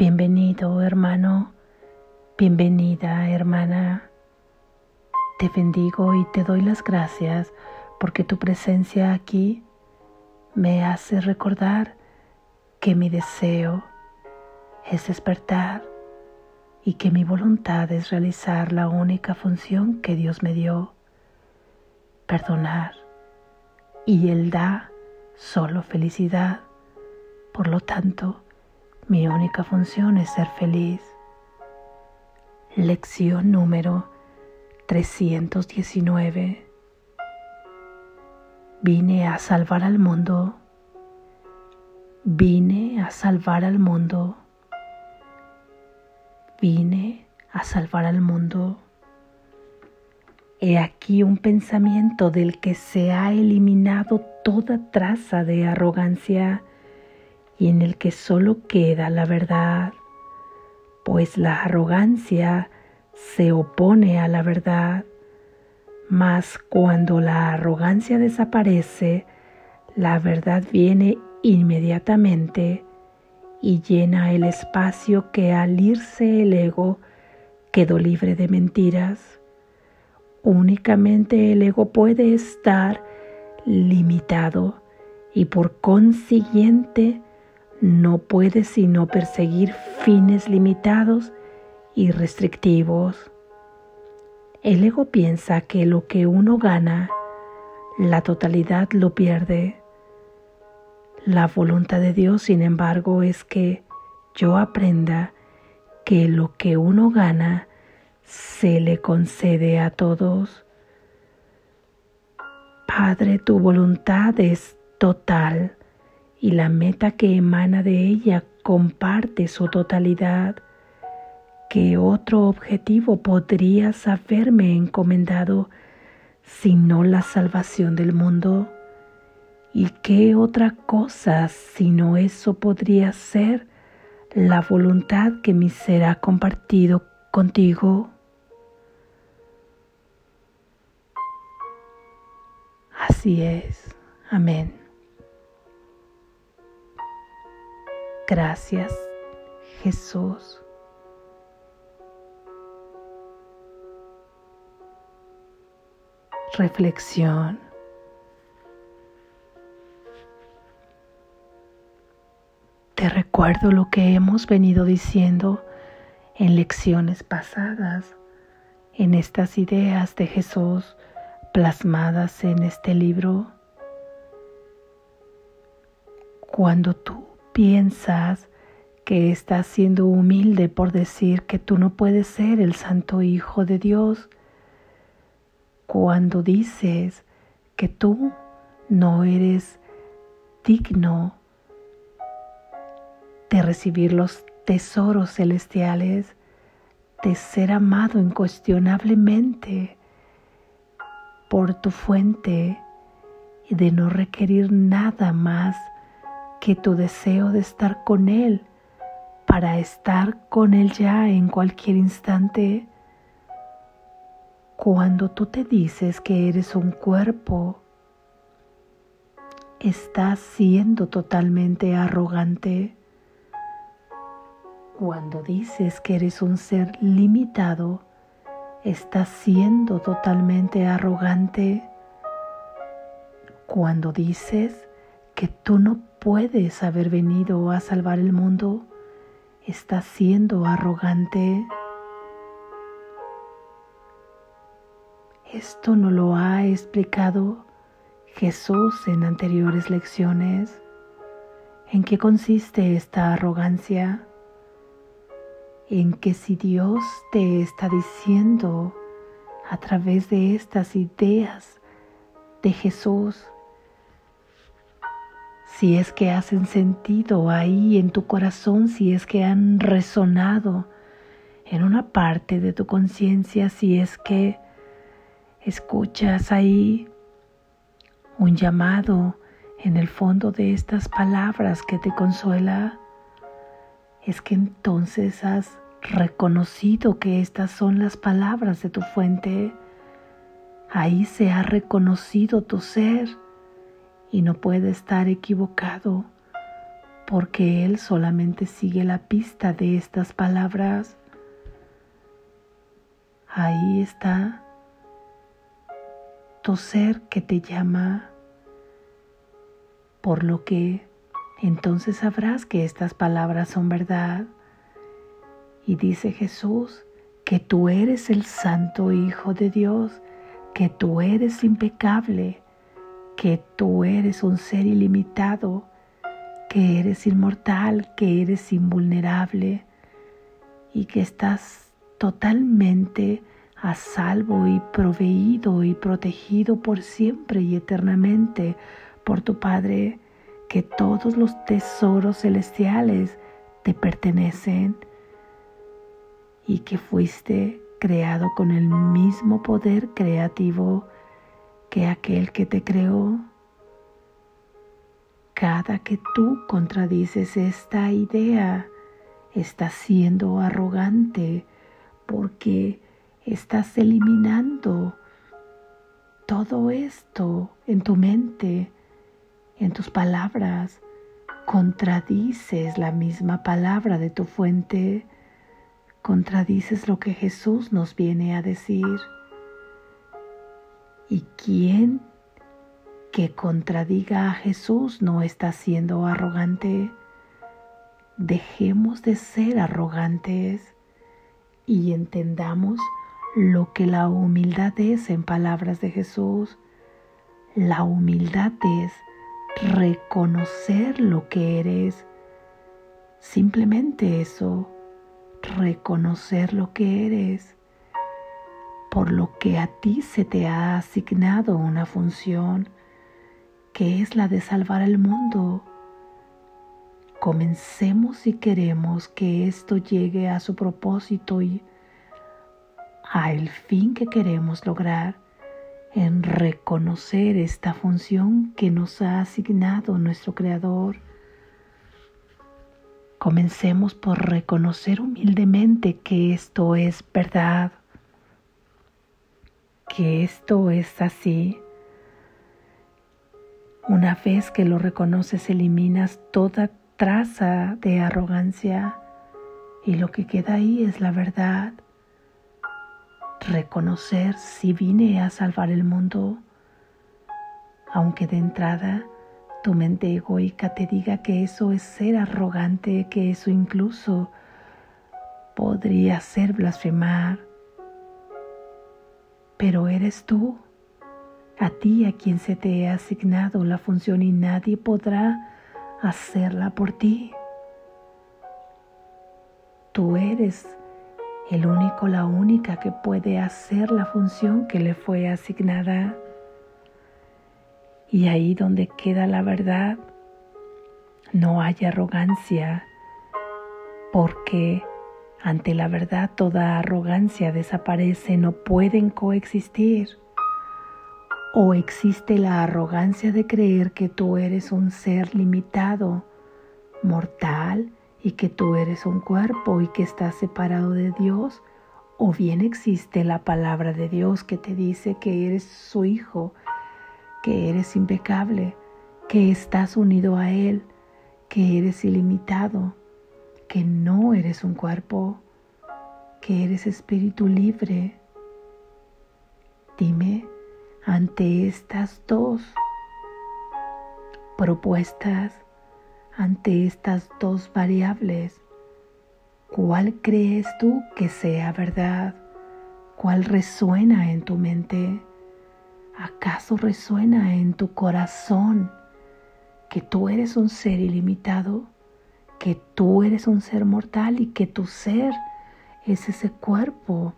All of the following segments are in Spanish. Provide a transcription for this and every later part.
Bienvenido hermano, bienvenida hermana. Te bendigo y te doy las gracias porque tu presencia aquí me hace recordar que mi deseo es despertar y que mi voluntad es realizar la única función que Dios me dio, perdonar. Y Él da solo felicidad. Por lo tanto, mi única función es ser feliz. Lección número 319. Vine a salvar al mundo. Vine a salvar al mundo. Vine a salvar al mundo. He aquí un pensamiento del que se ha eliminado toda traza de arrogancia y en el que solo queda la verdad, pues la arrogancia se opone a la verdad, mas cuando la arrogancia desaparece, la verdad viene inmediatamente y llena el espacio que al irse el ego quedó libre de mentiras. Únicamente el ego puede estar limitado y por consiguiente no puede sino perseguir fines limitados y restrictivos. El ego piensa que lo que uno gana, la totalidad lo pierde. La voluntad de Dios, sin embargo, es que yo aprenda que lo que uno gana se le concede a todos. Padre, tu voluntad es total y la meta que emana de ella comparte su totalidad. ¿Qué otro objetivo podrías haberme encomendado sino la salvación del mundo? ¿Y qué otra cosa sino eso podría ser la voluntad que me será compartido contigo? Así es. Amén. Gracias, Jesús. Reflexión. Te recuerdo lo que hemos venido diciendo en lecciones pasadas, en estas ideas de Jesús plasmadas en este libro. Cuando tú piensas que estás siendo humilde por decir que tú no puedes ser el santo Hijo de Dios, cuando dices que tú no eres digno de recibir los tesoros celestiales, de ser amado incuestionablemente por tu fuente y de no requerir nada más que tu deseo de estar con Él para estar con Él ya en cualquier instante. Cuando tú te dices que eres un cuerpo, estás siendo totalmente arrogante. Cuando dices que eres un ser limitado, estás siendo totalmente arrogante. Cuando dices que tú no puedes haber venido a salvar el mundo, estás siendo arrogante. Esto no lo ha explicado Jesús en anteriores lecciones. ¿En qué consiste esta arrogancia? En que si Dios te está diciendo a través de estas ideas de Jesús si es que hacen sentido ahí en tu corazón, si es que han resonado en una parte de tu conciencia, si es que escuchas ahí un llamado en el fondo de estas palabras que te consuela, es que entonces has reconocido que estas son las palabras de tu fuente. Ahí se ha reconocido tu ser y no puede estar equivocado porque Él solamente sigue la pista de estas palabras. Ahí está tu ser que te llama, por lo que entonces sabrás que estas palabras son verdad. Y dice Jesús que tú eres el santo Hijo de Dios, que tú eres impecable, que tú eres un ser ilimitado, que eres inmortal, que eres invulnerable y que estás totalmente a salvo y proveído y protegido por siempre y eternamente por tu Padre, que todos los tesoros celestiales te pertenecen y que fuiste creado con el mismo poder creativo que aquel que te creó cada que tú contradices esta idea, estás siendo arrogante porque estás eliminando todo esto en tu mente, en tus palabras. Contradices la misma palabra de tu fuente, contradices lo que Jesús nos viene a decir. ¿Y quién que contradiga a Jesús no está siendo arrogante. Dejemos de ser arrogantes y entendamos lo que la humildad es en palabras de Jesús. La humildad es reconocer lo que eres. Simplemente eso, reconocer lo que eres, por lo que a ti se te ha asignado una función que es la de salvar al mundo. Comencemos si queremos que esto llegue a su propósito y a el fin que queremos lograr en reconocer esta función que nos ha asignado nuestro Creador. Comencemos por reconocer humildemente que esto es verdad, que esto es así una vez que lo reconoces, eliminas toda traza de arrogancia y lo que queda ahí es la verdad. Reconocer si vine a salvar el mundo, aunque de entrada tu mente egoica te diga que eso es ser arrogante, que eso incluso podría ser blasfemar. Pero eres tú a ti a quien se te ha asignado la función y nadie podrá hacerla por ti. Tú eres el único, la única que puede hacer la función que le fue asignada. Y ahí donde queda la verdad, no hay arrogancia, porque ante la verdad toda arrogancia desaparece, no pueden coexistir. ¿O existe la arrogancia de creer que tú eres un ser limitado, mortal, y que tú eres un cuerpo y que estás separado de Dios? ¿O bien existe la palabra de Dios que te dice que eres su hijo, que eres impecable, que estás unido a Él, que eres ilimitado, que no eres un cuerpo, que eres espíritu libre? Dime, ante estas dos propuestas, ante estas dos variables, ¿cuál crees tú que sea verdad? ¿Cuál resuena en tu mente? ¿Acaso resuena en tu corazón que tú eres un ser ilimitado, que tú eres un ser mortal y que tu ser es ese cuerpo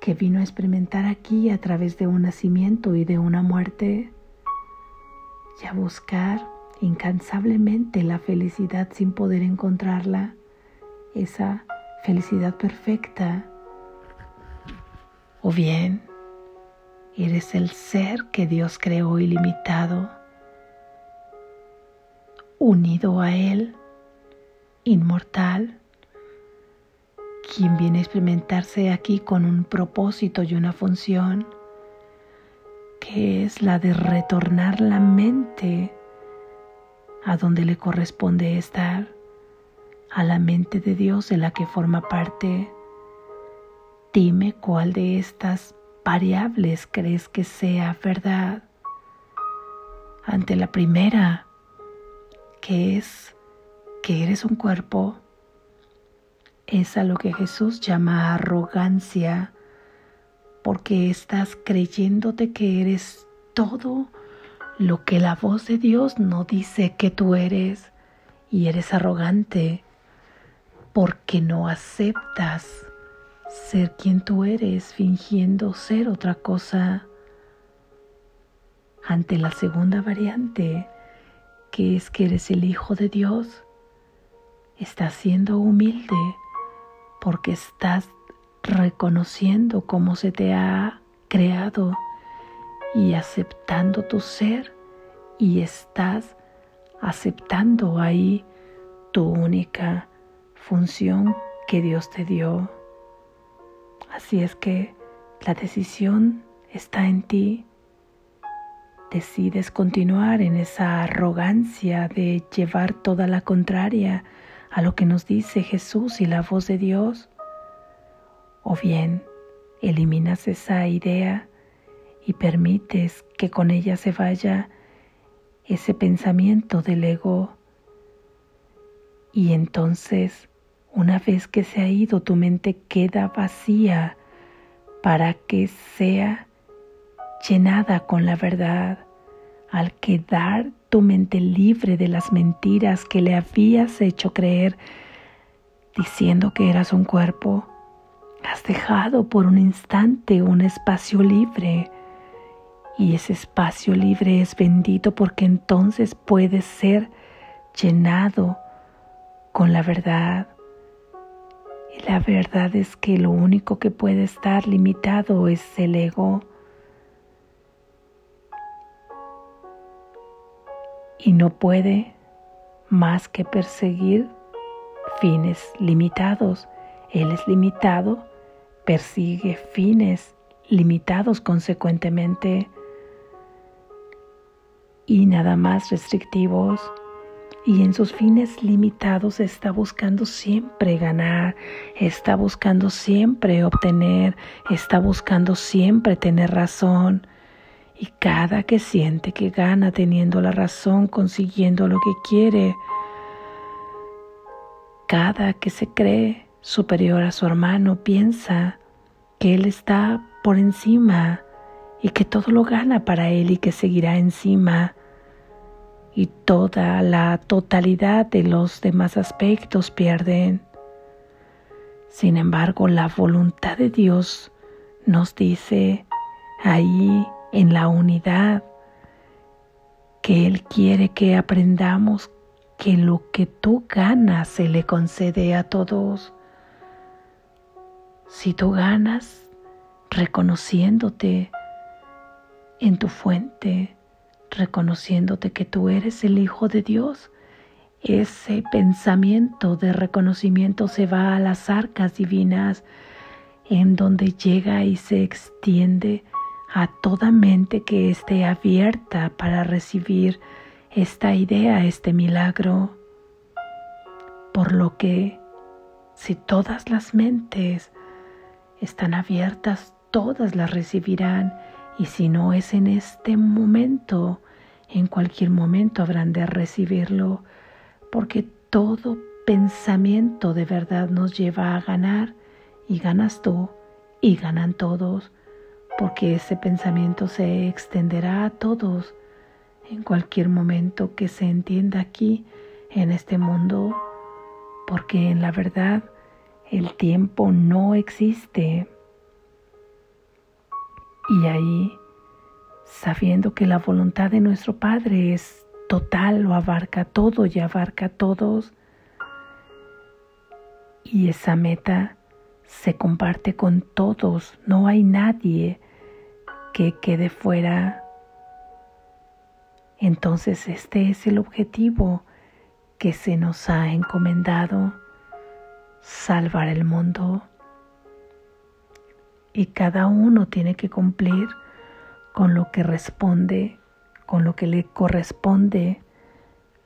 que vino a experimentar aquí a través de un nacimiento y de una muerte, y a buscar incansablemente la felicidad sin poder encontrarla, esa felicidad perfecta. O bien, eres el ser que Dios creó ilimitado, unido a Él, inmortal, quien viene a experimentarse aquí con un propósito y una función, que es la de retornar la mente a donde le corresponde estar, a la mente de Dios de la que forma parte. Dime cuál de estas variables crees que sea verdad. Ante la primera, que es que eres un cuerpo, es a lo que Jesús llama arrogancia, porque estás creyéndote que eres todo lo que la voz de Dios no dice que tú eres, y eres arrogante porque no aceptas ser quien tú eres fingiendo ser otra cosa. Ante la segunda variante, que es que eres el Hijo de Dios, estás siendo humilde porque estás reconociendo cómo se te ha creado y aceptando tu ser y estás aceptando ahí tu única función que Dios te dio. Así es que la decisión está en ti. Decides continuar en esa arrogancia de llevar toda la contraria a lo que nos dice Jesús y la voz de Dios. O bien eliminas esa idea y permites que con ella se vaya ese pensamiento del ego. Y entonces, una vez que se ha ido, tu mente queda vacía para que sea llenada con la verdad. Al quedar tu mente libre de las mentiras que le habías hecho creer diciendo que eras un cuerpo, has dejado por un instante un espacio libre y ese espacio libre es bendito porque entonces puede ser llenado con la verdad. Y la verdad es que lo único que puede estar limitado es el ego. Y no puede más que perseguir fines limitados. Él es limitado, persigue fines limitados consecuentemente y nada más restrictivos y en sus fines limitados está buscando siempre ganar, está buscando siempre obtener, está buscando siempre tener razón. Y cada que siente que gana teniendo la razón, consiguiendo lo que quiere, cada que se cree superior a su hermano, piensa que él está por encima y que todo lo gana para él y que seguirá encima y toda la totalidad de los demás aspectos pierden. Sin embargo, la voluntad de Dios nos dice ahí en la unidad que Él quiere que aprendamos que lo que tú ganas se le concede a todos. Si tú ganas reconociéndote en tu fuente, reconociéndote que tú eres el Hijo de Dios, ese pensamiento de reconocimiento se va a las arcas divinas, en donde llega y se extiende a toda mente que esté abierta para recibir esta idea, este milagro. Por lo que, si todas las mentes están abiertas, todas las recibirán y si no es en este momento, en cualquier momento habrán de recibirlo, porque todo pensamiento de verdad nos lleva a ganar y ganas tú y ganan todos, porque ese pensamiento se extenderá a todos en cualquier momento que se entienda aquí en este mundo, porque en la verdad el tiempo no existe. Y ahí, sabiendo que la voluntad de nuestro Padre es total, lo abarca todo y abarca a todos, y esa meta se comparte con todos, no hay nadie que quede fuera. Entonces este es el objetivo que se nos ha encomendado, salvar el mundo y cada uno tiene que cumplir con lo que responde, con lo que le corresponde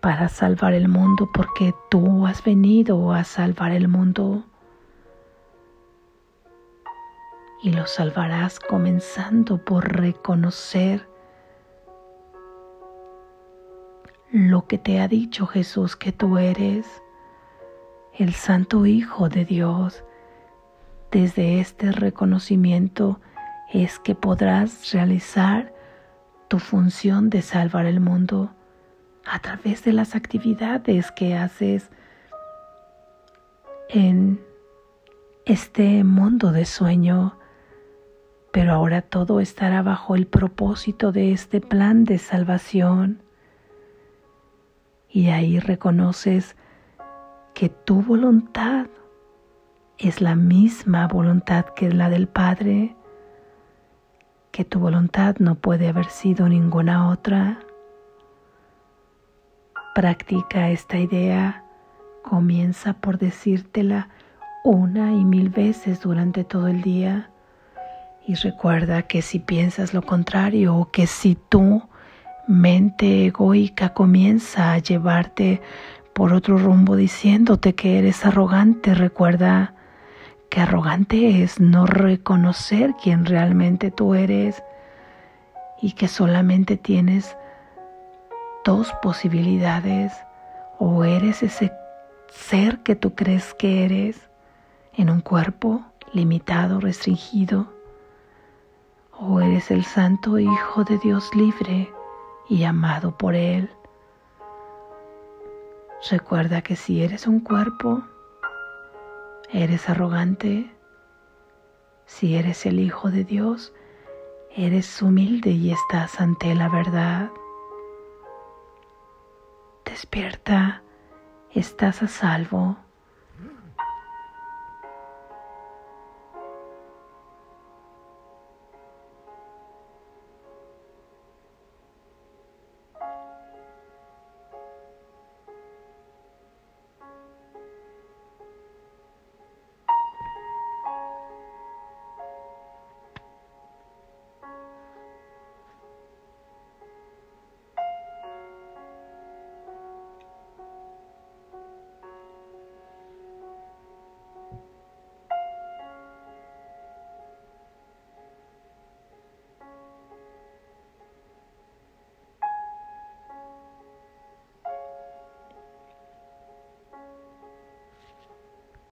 para salvar el mundo porque tú has venido a salvar el mundo. Y lo salvarás comenzando por reconocer lo que te ha dicho Jesús que tú eres, el Santo Hijo de Dios. Desde este reconocimiento es que podrás realizar tu función de salvar el mundo a través de las actividades que haces en este mundo de sueño, pero ahora todo estará bajo el propósito de este plan de salvación. Y ahí reconoces que tu voluntad es la misma voluntad que la del Padre, que tu voluntad no puede haber sido ninguna otra. Practica esta idea, comienza por decírtela una y mil veces durante todo el día y recuerda que si piensas lo contrario o que si tu mente egoica comienza a llevarte por otro rumbo diciéndote que eres arrogante, recuerda que arrogante es no reconocer quién realmente tú eres y que solamente tienes dos posibilidades. O eres ese ser que tú crees que eres en un cuerpo limitado, restringido. O eres el Santo Hijo de Dios libre y amado por Él. Recuerda que si eres un cuerpo, eres arrogante. Si eres el Hijo de Dios, eres humilde y estás ante la verdad. Despierta, estás a salvo.